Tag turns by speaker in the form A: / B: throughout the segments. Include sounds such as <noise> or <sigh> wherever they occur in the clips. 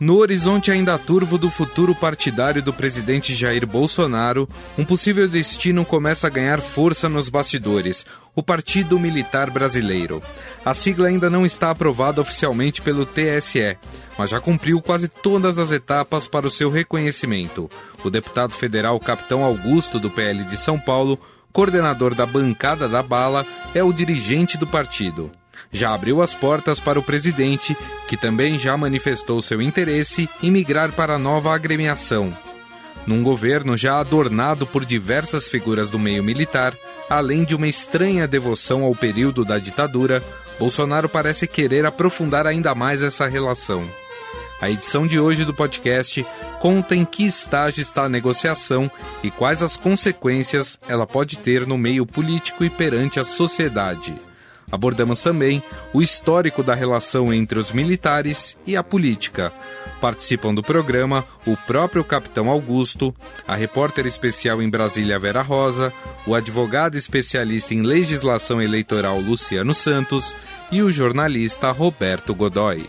A: No horizonte ainda turvo do futuro partidário do presidente Jair Bolsonaro, um possível destino começa a ganhar força nos bastidores: o Partido Militar Brasileiro. A sigla ainda não está aprovada oficialmente pelo TSE, mas já cumpriu quase todas as etapas para o seu reconhecimento. O deputado federal Capitão Augusto, do PL de São Paulo, coordenador da bancada da bala, é o dirigente do partido já abriu as portas para o presidente, que também já manifestou seu interesse em migrar para a nova agremiação. Num governo já adornado por diversas figuras do meio militar, além de uma estranha devoção ao período da ditadura, Bolsonaro parece querer aprofundar ainda mais essa relação. A edição de hoje do podcast conta em que estágio está a negociação e quais as consequências ela pode ter no meio político e perante a sociedade. Abordamos também o histórico da relação entre os militares e a política. Participam do programa o próprio Capitão Augusto, a repórter especial em Brasília Vera Rosa, o advogado especialista em legislação eleitoral Luciano Santos e o jornalista Roberto Godoy.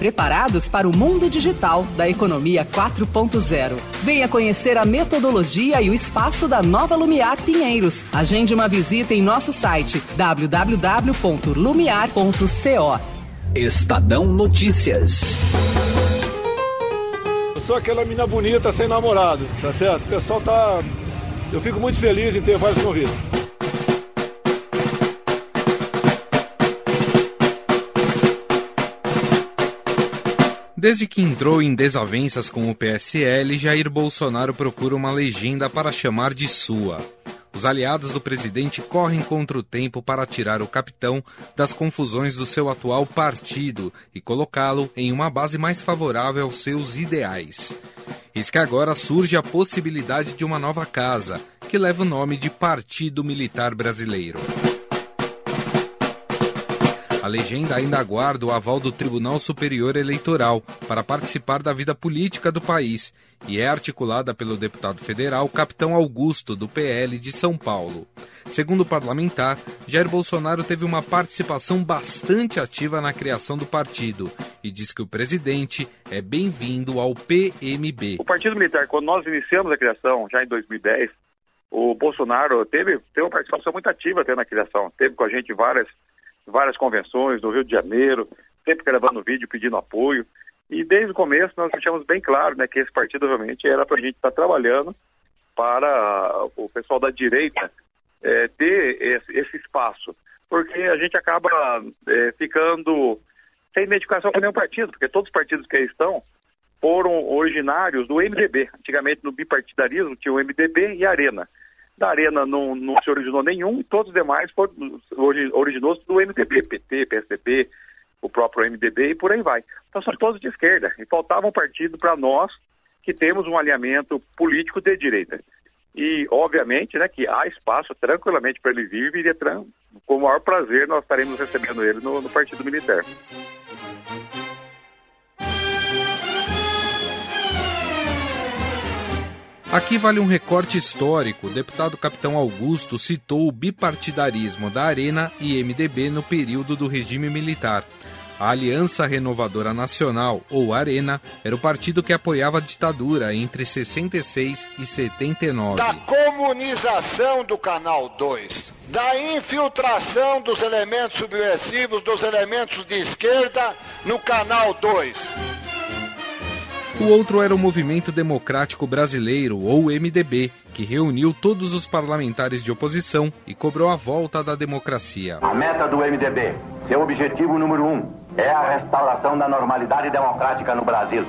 B: preparados para o mundo digital da economia 4.0. Venha conhecer a metodologia e o espaço da Nova Lumiar Pinheiros. Agende uma visita em nosso site www.lumiar.co.
C: Estadão Notícias
D: sou aquela menina bonita sem namorado, tá certo? O pessoal tá. Eu fico muito feliz em ter vários convites.
A: Desde que entrou em desavenças com o PSL, Jair Bolsonaro procura uma legenda para chamar de sua. Os aliados do presidente correm contra o tempo para tirar o capitão das confusões do seu atual partido e colocá-lo em uma base mais favorável aos seus ideais. Eis que agora surge a possibilidade de uma nova casa, que leva o nome de Partido Militar Brasileiro. A legenda ainda aguarda o aval do Tribunal Superior Eleitoral para participar da vida política do país e é articulada pelo deputado federal Capitão Augusto, do PL de São Paulo. Segundo o parlamentar, Jair Bolsonaro teve uma participação bastante ativa na criação do partido e diz que o presidente é bem-vindo ao PMB.
E: O Partido Militar, quando nós iniciamos a criação, já em 2010, o Bolsonaro teve, teve uma participação muito ativa até na criação. Teve com a gente várias várias convenções no Rio de Janeiro, sempre gravando vídeo pedindo apoio. E desde o começo nós deixamos bem claro né, que esse partido realmente era para a gente estar tá trabalhando para o pessoal da direita é, ter esse, esse, espaço. Porque a gente acaba é, ficando sem identificação com nenhum partido, porque todos os partidos que aí estão foram originários do MDB. Antigamente no bipartidarismo tinha o MDB e a Arena. Da Arena não, não se originou nenhum, todos os demais foram, originou do MDB, PT, PSDB, o próprio MDB e por aí vai. Então são todos de esquerda. E faltava um partido para nós que temos um alinhamento político de direita. E, obviamente, né, que há espaço tranquilamente para ele vir e com o maior prazer nós estaremos recebendo ele no, no Partido Militar.
A: Aqui vale um recorte histórico. O deputado Capitão Augusto citou o bipartidarismo da Arena e MDB no período do regime militar. A Aliança Renovadora Nacional, ou Arena, era o partido que apoiava a ditadura entre 66 e 79.
F: Da comunização do Canal 2, da infiltração dos elementos subversivos, dos elementos de esquerda no Canal 2
A: o outro era o Movimento Democrático Brasileiro, ou MDB, que reuniu todos os parlamentares de oposição e cobrou a volta da democracia.
G: A meta do MDB, seu objetivo número um, é a restauração da normalidade democrática no Brasil.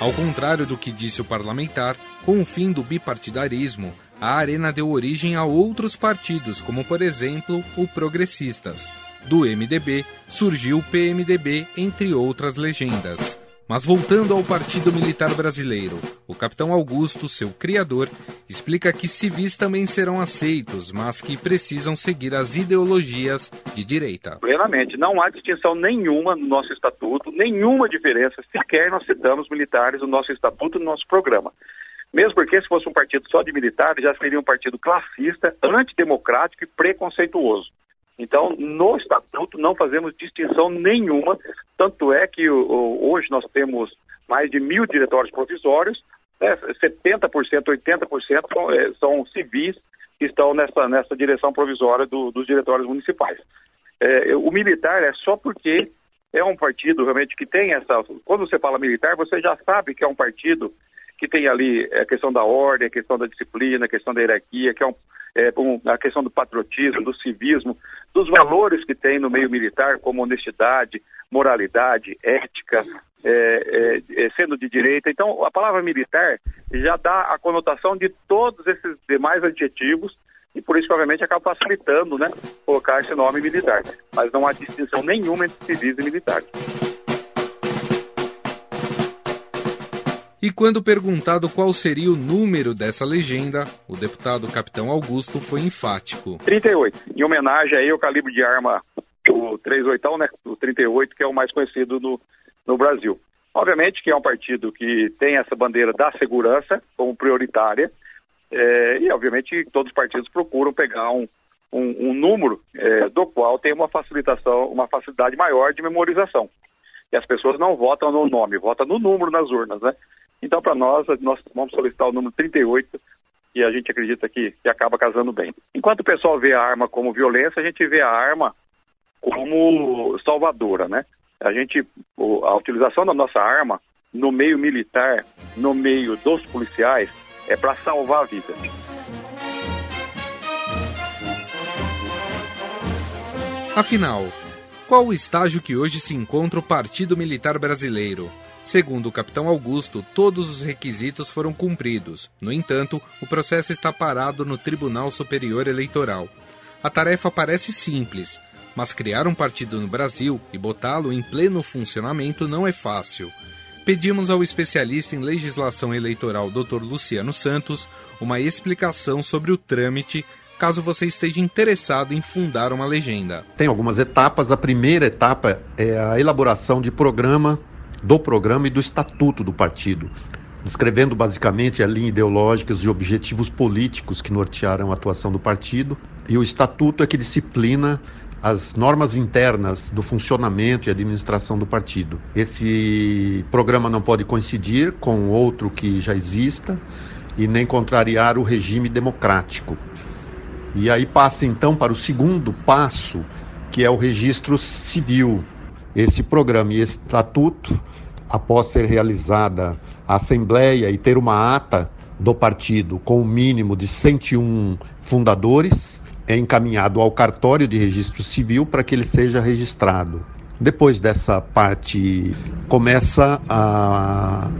A: Ao contrário do que disse o parlamentar, com o fim do bipartidarismo, a Arena deu origem a outros partidos, como por exemplo o Progressistas. Do MDB surgiu o PMDB, entre outras legendas. Mas voltando ao Partido Militar Brasileiro, o capitão Augusto, seu criador, explica que civis também serão aceitos, mas que precisam seguir as ideologias de direita.
E: Plenamente. Não há distinção nenhuma no nosso estatuto, nenhuma diferença. Sequer nós citamos militares no nosso estatuto, no nosso programa. Mesmo porque, se fosse um partido só de militares, já seria um partido classista, antidemocrático e preconceituoso. Então, no estatuto não fazemos distinção nenhuma, tanto é que hoje nós temos mais de mil diretórios provisórios, né, 70%, 80% são, é, são civis que estão nessa, nessa direção provisória do, dos diretórios municipais. É, o militar é só porque é um partido realmente que tem essa. Quando você fala militar, você já sabe que é um partido que tem ali a questão da ordem, a questão da disciplina, a questão da hierarquia, que é, um, é um, a questão do patriotismo, do civismo, dos valores que tem no meio militar, como honestidade, moralidade, ética, é, é, é, sendo de direita. Então, a palavra militar já dá a conotação de todos esses demais adjetivos e por isso, obviamente, acaba facilitando né, colocar esse nome militar. Mas não há distinção nenhuma entre civis e militares.
A: E quando perguntado qual seria o número dessa legenda, o deputado Capitão Augusto foi enfático.
E: 38, em homenagem aí ao calibre de arma, o 38, né, o 38, que é o mais conhecido no, no Brasil. Obviamente que é um partido que tem essa bandeira da segurança como prioritária, é, e obviamente todos os partidos procuram pegar um, um, um número é, do qual tem uma facilitação, uma facilidade maior de memorização. E as pessoas não votam no nome, votam no número nas urnas, né? Então, para nós, nós vamos solicitar o número 38 e a gente acredita que, que acaba casando bem. Enquanto o pessoal vê a arma como violência, a gente vê a arma como salvadora, né? A gente, a utilização da nossa arma no meio militar, no meio dos policiais, é para salvar vidas.
A: Afinal, qual o estágio que hoje se encontra o Partido Militar Brasileiro? Segundo o capitão Augusto, todos os requisitos foram cumpridos. No entanto, o processo está parado no Tribunal Superior Eleitoral. A tarefa parece simples, mas criar um partido no Brasil e botá-lo em pleno funcionamento não é fácil. Pedimos ao especialista em legislação eleitoral Dr. Luciano Santos uma explicação sobre o trâmite caso você esteja interessado em fundar uma legenda.
H: Tem algumas etapas. A primeira etapa é a elaboração de programa do programa e do estatuto do partido, descrevendo basicamente a linha ideológica e objetivos políticos que nortearam a atuação do partido, e o estatuto é que disciplina as normas internas do funcionamento e administração do partido. Esse programa não pode coincidir com outro que já exista e nem contrariar o regime democrático. E aí passa então para o segundo passo, que é o registro civil, esse programa e esse estatuto, após ser realizada a Assembleia e ter uma ata do partido com o um mínimo de 101 fundadores, é encaminhado ao cartório de registro civil para que ele seja registrado. Depois dessa parte, começa a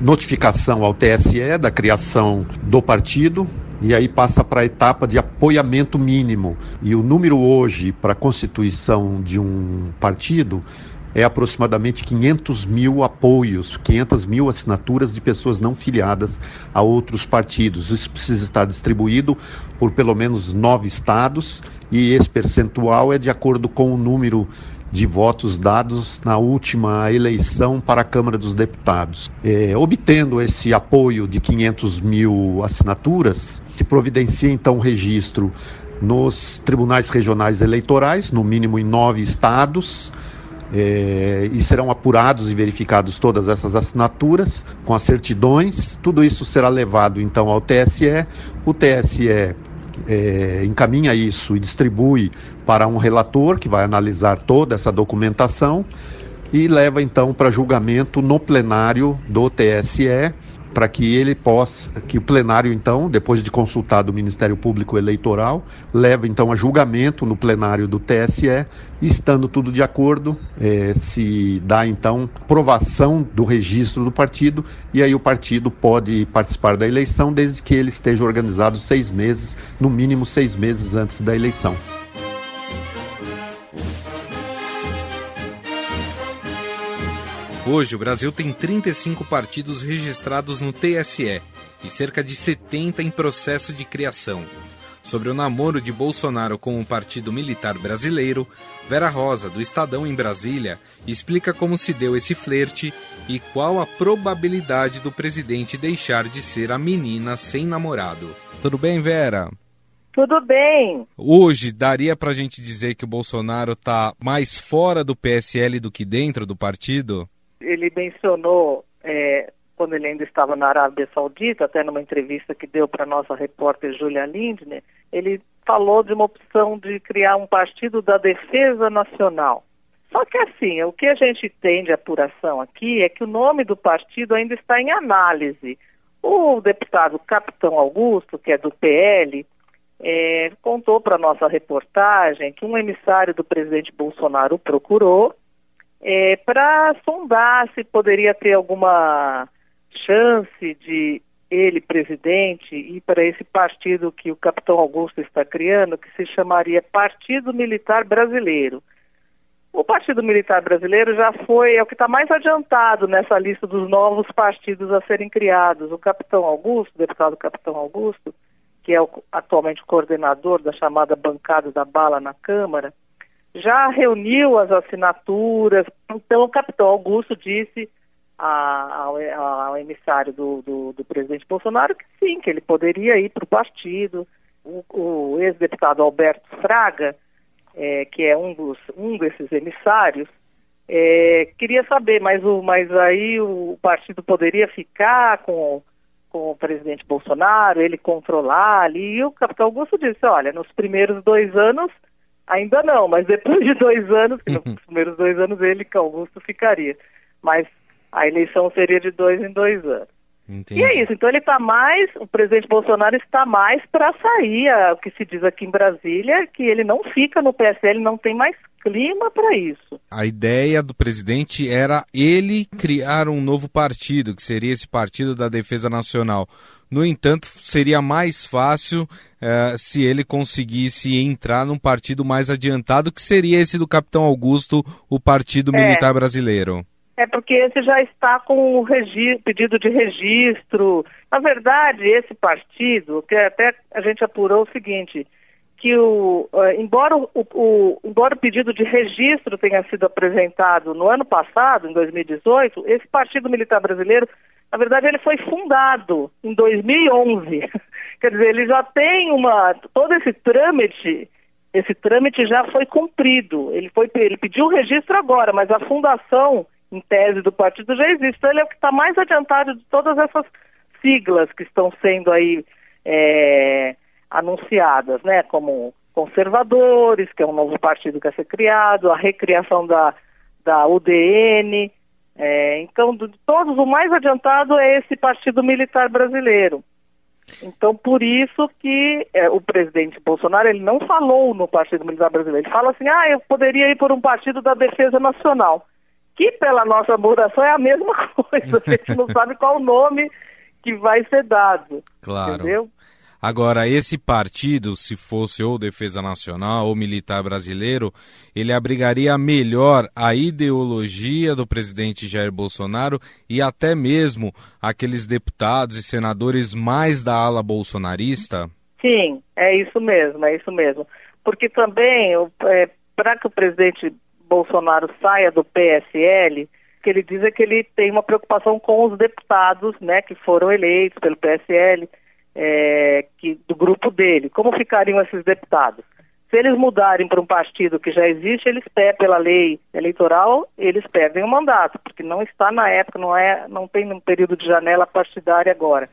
H: notificação ao TSE da criação do partido, e aí passa para a etapa de apoiamento mínimo. E o número hoje para a constituição de um partido é aproximadamente 500 mil apoios, 500 mil assinaturas de pessoas não filiadas a outros partidos. Isso precisa estar distribuído por pelo menos nove estados e esse percentual é de acordo com o número de votos dados na última eleição para a Câmara dos Deputados. É, obtendo esse apoio de 500 mil assinaturas, se providencia então o registro nos tribunais regionais eleitorais, no mínimo em nove estados, é, e serão apurados e verificados todas essas assinaturas com as certidões. Tudo isso será levado então ao TSE. O TSE é, encaminha isso e distribui para um relator que vai analisar toda essa documentação e leva então para julgamento no plenário do TSE para que ele possa, que o plenário então, depois de consultado o Ministério Público Eleitoral, leva então a julgamento no plenário do TSE e estando tudo de acordo, é, se dá então aprovação do registro do partido e aí o partido pode participar da eleição desde que ele esteja organizado seis meses, no mínimo seis meses antes da eleição.
A: Hoje, o Brasil tem 35 partidos registrados no TSE e cerca de 70 em processo de criação. Sobre o namoro de Bolsonaro com o Partido Militar Brasileiro, Vera Rosa, do Estadão em Brasília, explica como se deu esse flerte e qual a probabilidade do presidente deixar de ser a menina sem namorado. Tudo bem, Vera?
I: Tudo bem.
A: Hoje, daria para a gente dizer que o Bolsonaro está mais fora do PSL do que dentro do partido?
I: Ele mencionou, é, quando ele ainda estava na Arábia Saudita, até numa entrevista que deu para nossa repórter Julia Lindner, ele falou de uma opção de criar um partido da defesa nacional. Só que assim, o que a gente tem de apuração aqui é que o nome do partido ainda está em análise. O deputado Capitão Augusto, que é do PL, é, contou para nossa reportagem que um emissário do presidente Bolsonaro procurou é, para sondar se poderia ter alguma chance de ele, presidente, ir para esse partido que o capitão Augusto está criando, que se chamaria Partido Militar Brasileiro. O Partido Militar Brasileiro já foi, é o que está mais adiantado nessa lista dos novos partidos a serem criados. O capitão Augusto, o deputado capitão Augusto, que é o, atualmente o coordenador da chamada bancada da bala na Câmara, já reuniu as assinaturas. Então, o capitão Augusto disse ao, ao, emissário do, do, do, presidente Bolsonaro que sim, que ele poderia ir para o partido. O, ex-deputado Alberto Fraga, é, que é um, dos, um desses emissários, é, queria saber, mas, o, mas aí o partido poderia ficar com, com o presidente Bolsonaro, ele controlar ali. E o capitão Augusto disse: olha, nos primeiros dois anos Ainda não, mas depois de dois anos, que nos primeiros dois anos ele, que Augusto, ficaria. Mas a eleição seria de dois em dois anos. Entendi. E é isso, então ele está mais, o presidente Bolsonaro está mais para sair, o que se diz aqui em Brasília, que ele não fica no PSL, não tem mais clima para isso.
A: A ideia do presidente era ele criar um novo partido, que seria esse Partido da Defesa Nacional. No entanto, seria mais fácil uh, se ele conseguisse entrar num partido mais adiantado, que seria esse do Capitão Augusto, o Partido é. Militar Brasileiro.
I: É porque esse já está com o pedido de registro. Na verdade, esse partido, que até a gente apurou o seguinte, que o, uh, embora, o, o, embora o pedido de registro tenha sido apresentado no ano passado, em 2018, esse Partido Militar Brasileiro na verdade, ele foi fundado em 2011. <laughs> Quer dizer, ele já tem uma. Todo esse trâmite, esse trâmite já foi cumprido. Ele, foi, ele pediu o registro agora, mas a fundação, em tese do partido, já existe. Então, ele é o que está mais adiantado de todas essas siglas que estão sendo aí é, anunciadas, né? Como conservadores, que é um novo partido que vai ser criado, a recriação da, da UDN. É, então, de todos, o mais adiantado é esse Partido Militar Brasileiro. Então, por isso que é, o presidente Bolsonaro ele não falou no Partido Militar Brasileiro. Ele fala assim, ah, eu poderia ir por um partido da Defesa Nacional, que pela nossa muração é a mesma <laughs> coisa. A gente não sabe qual o nome que vai ser dado. Claro. Entendeu?
A: Agora, esse partido, se fosse ou Defesa Nacional ou Militar Brasileiro, ele abrigaria melhor a ideologia do presidente Jair Bolsonaro e até mesmo aqueles deputados e senadores mais da ala bolsonarista?
I: Sim, é isso mesmo, é isso mesmo. Porque também, é, para que o presidente Bolsonaro saia do PSL, que ele diz é que ele tem uma preocupação com os deputados, né, que foram eleitos pelo PSL é, que, do grupo dele. Como ficariam esses deputados? Se eles mudarem para um partido que já existe, eles perdem pela lei eleitoral, eles perdem o mandato, porque não está na época, não é, não tem um período de janela partidária agora.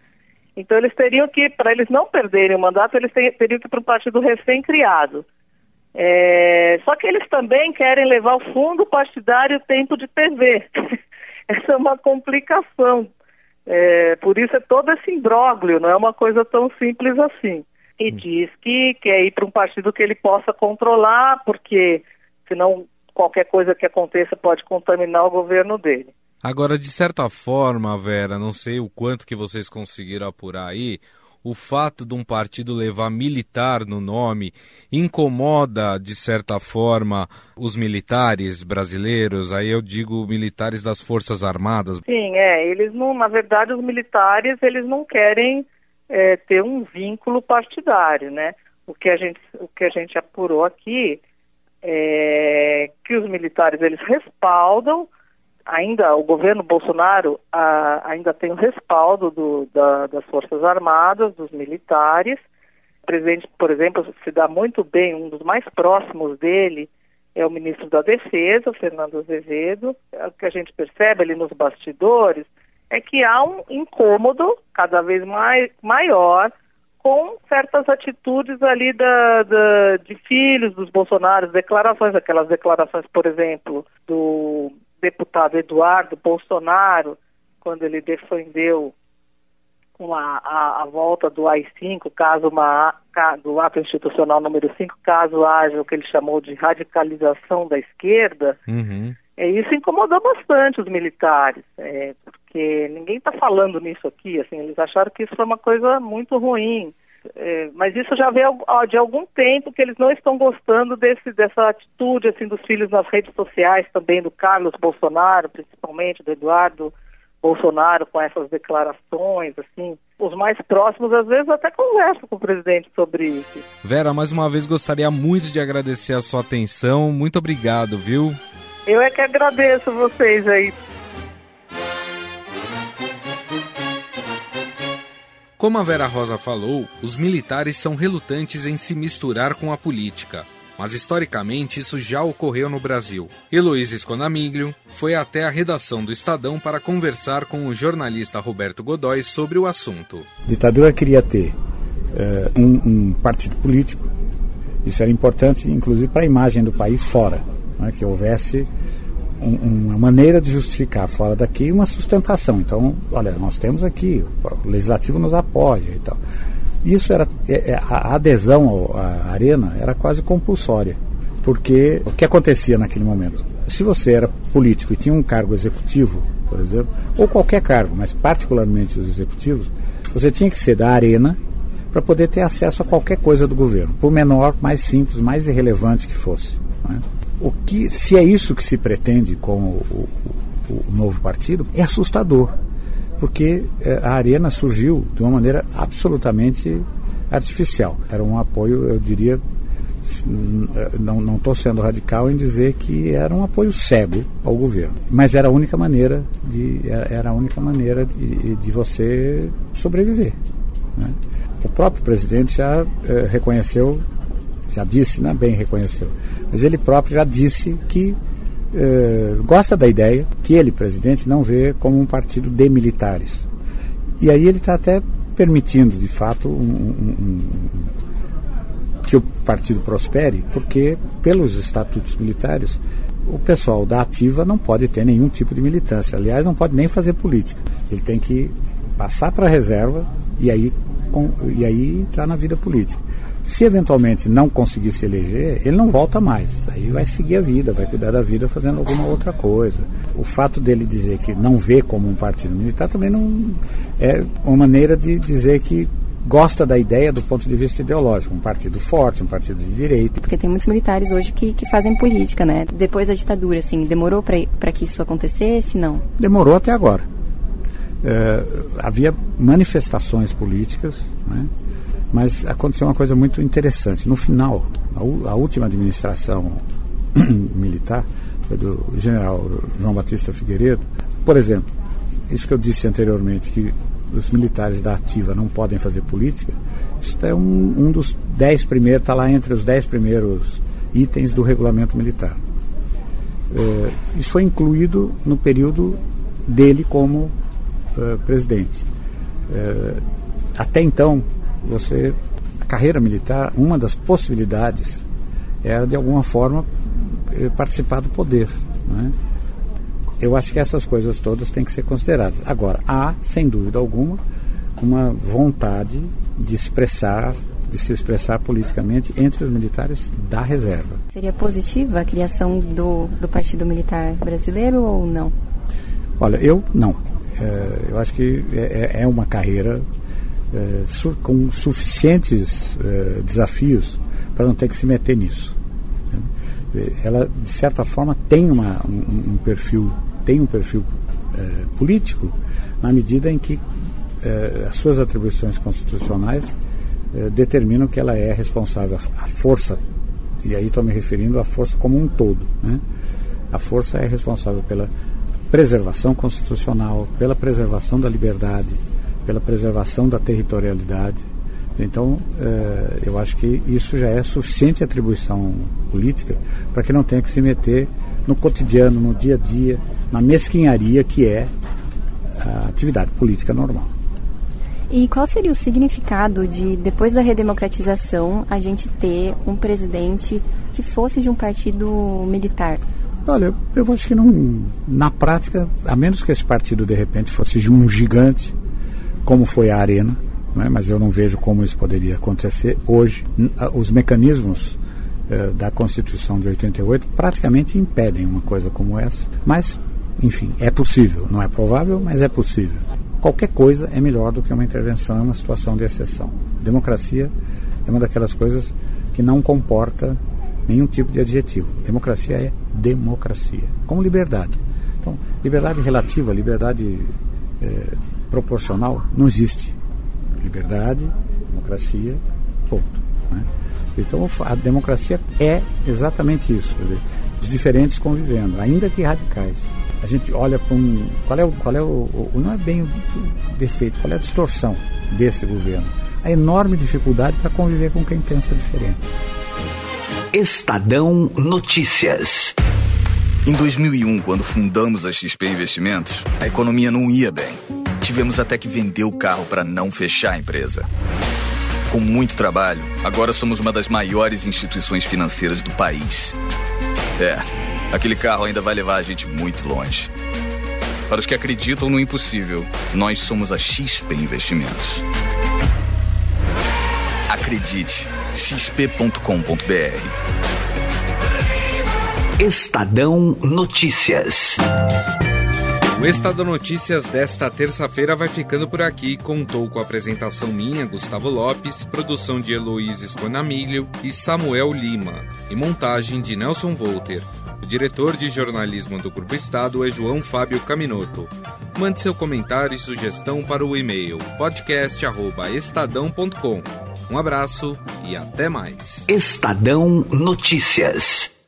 I: Então eles teriam que, para eles não perderem o mandato, eles teriam que ir para um partido recém-criado. É, só que eles também querem levar o fundo partidário tempo de TV. <laughs> Essa é uma complicação, é, por isso é todo esse imbróglio, não é uma coisa tão simples assim. E hum. diz que quer ir para um partido que ele possa controlar, porque senão qualquer coisa que aconteça pode contaminar o governo dele.
A: Agora, de certa forma, Vera, não sei o quanto que vocês conseguiram apurar aí, o fato de um partido levar militar no nome incomoda, de certa forma, os militares brasileiros? Aí eu digo militares das Forças Armadas.
I: Sim, é. Eles não, na verdade, os militares eles não querem é, ter um vínculo partidário, né? O que a gente, o que a gente apurou aqui é que os militares eles respaldam ainda o governo Bolsonaro a, ainda tem o respaldo do, da, das Forças Armadas, dos militares. O presidente, por exemplo, se dá muito bem, um dos mais próximos dele é o ministro da Defesa, Fernando Azevedo. O que a gente percebe ali nos bastidores é que há um incômodo cada vez mais maior com certas atitudes ali da, da, de filhos dos Bolsonaros, declarações, aquelas declarações, por exemplo, do deputado Eduardo Bolsonaro, quando ele defendeu a, a, a, volta do AI-5, caso uma, do ato institucional número 5, caso haja o que ele chamou de radicalização da esquerda, uhum. é, isso incomodou bastante os militares, é, porque ninguém está falando nisso aqui, assim, eles acharam que isso foi uma coisa muito ruim. É, mas isso já vem de algum tempo que eles não estão gostando desse, dessa atitude assim dos filhos nas redes sociais também do Carlos Bolsonaro, principalmente do Eduardo Bolsonaro com essas declarações, assim. Os mais próximos às vezes até conversam com o presidente sobre isso.
A: Vera, mais uma vez gostaria muito de agradecer a sua atenção. Muito obrigado, viu?
I: Eu é que agradeço vocês aí
A: Como a Vera Rosa falou, os militares são relutantes em se misturar com a política. Mas historicamente isso já ocorreu no Brasil. Heloísa Esconamiglio foi até a redação do Estadão para conversar com o jornalista Roberto Godoy sobre o assunto.
J: A ditadura queria ter uh, um, um, partido político. Isso era importante, inclusive, para a imagem do país fora, né, que houvesse um, uma maneira de justificar fora daqui uma sustentação. Então, olha, nós temos aqui, o legislativo nos apoia e tal. Isso era é, é, a adesão à arena era quase compulsória, porque o que acontecia naquele momento? Se você era político e tinha um cargo executivo, por exemplo, ou qualquer cargo, mas particularmente os executivos, você tinha que ser da arena para poder ter acesso a qualquer coisa do governo, por menor, mais simples, mais irrelevante que fosse. Né? O que, se é isso que se pretende com o, o, o novo partido, é assustador, porque é, a Arena surgiu de uma maneira absolutamente artificial. Era um apoio, eu diria, não estou sendo radical em dizer que era um apoio cego ao governo, mas era a única maneira de, era a única maneira de, de você sobreviver. Né? O próprio presidente já eh, reconheceu já disse, né, bem reconheceu, mas ele próprio já disse que eh, gosta da ideia que ele, presidente, não vê como um partido de militares. E aí ele está até permitindo, de fato, um, um, um, que o partido prospere, porque pelos estatutos militares o pessoal da ativa não pode ter nenhum tipo de militância. Aliás, não pode nem fazer política. Ele tem que passar para a reserva e aí, com, e aí entrar na vida política. Se eventualmente não conseguir se eleger, ele não volta mais. Aí vai seguir a vida, vai cuidar da vida fazendo alguma outra coisa. O fato dele dizer que não vê como um partido militar também não é uma maneira de dizer que gosta da ideia do ponto de vista ideológico, um partido forte, um partido de direita.
K: Porque tem muitos militares hoje que, que fazem política, né? Depois da ditadura, assim, demorou para que isso acontecesse? Não?
J: Demorou até agora. É, havia manifestações políticas, né? Mas aconteceu uma coisa muito interessante. No final, a, a última administração <clears throat> militar foi do general João Batista Figueiredo. Por exemplo, isso que eu disse anteriormente, que os militares da ativa não podem fazer política, isso é um, um dos dez primeiros, está lá entre os dez primeiros itens do regulamento militar. É, isso foi incluído no período dele como uh, presidente. É, até então, você a carreira militar, uma das possibilidades era de alguma forma eh, participar do poder. Né? Eu acho que essas coisas todas têm que ser consideradas. Agora, há, sem dúvida alguma, uma vontade de expressar, de se expressar politicamente entre os militares da reserva.
K: Seria positiva a criação do, do Partido Militar Brasileiro ou não?
J: Olha, eu não. É, eu acho que é, é, é uma carreira é, su com suficientes é, desafios para não ter que se meter nisso. Né? Ela, de certa forma, tem uma, um, um perfil, tem um perfil é, político na medida em que as suas atribuições constitucionais determinam que ela é responsável, a força, e aí estou me referindo à força como um todo. Né? A força é responsável pela preservação constitucional, pela preservação da liberdade, pela preservação da territorialidade. Então, eh, eu acho que isso já é suficiente atribuição política para que não tenha que se meter no cotidiano, no dia a dia, na mesquinharia que é a atividade política normal.
K: E qual seria o significado de, depois da redemocratização, a gente ter um presidente que fosse de um partido militar?
J: Olha, eu acho que não, na prática, a menos que esse partido de repente fosse um gigante, como foi a Arena, né, mas eu não vejo como isso poderia acontecer. Hoje, os mecanismos eh, da Constituição de 88 praticamente impedem uma coisa como essa, mas, enfim, é possível. Não é provável, mas é possível. Qualquer coisa é melhor do que uma intervenção em uma situação de exceção. Democracia é uma daquelas coisas que não comporta nenhum tipo de adjetivo. Democracia é democracia, como liberdade. Então, liberdade relativa, liberdade é, proporcional, não existe. Liberdade, democracia, ponto. Né? Então, a democracia é exatamente isso, dizer, os diferentes convivendo, ainda que radicais. A gente olha para um. Qual é o. Qual é o, o, não é bem o defeito, qual é a distorção desse governo? A enorme dificuldade para conviver com quem pensa diferente.
C: Estadão Notícias.
L: Em 2001, quando fundamos a XP Investimentos, a economia não ia bem. Tivemos até que vender o carro para não fechar a empresa. Com muito trabalho, agora somos uma das maiores instituições financeiras do país. É, aquele carro ainda vai levar a gente muito longe. Para os que acreditam no impossível, nós somos a XP Investimentos. Acredite xp.com.br.
C: Estadão Notícias.
A: O Estadão Notícias desta terça-feira vai ficando por aqui. Contou com a apresentação minha, Gustavo Lopes, produção de Heloísa Esconamilho e Samuel Lima, e montagem de Nelson Volter. O diretor de jornalismo do Grupo Estado é João Fábio Caminoto. Mande seu comentário e sugestão para o e-mail podcast@estadão.com. Um abraço e até mais.
C: Estadão Notícias.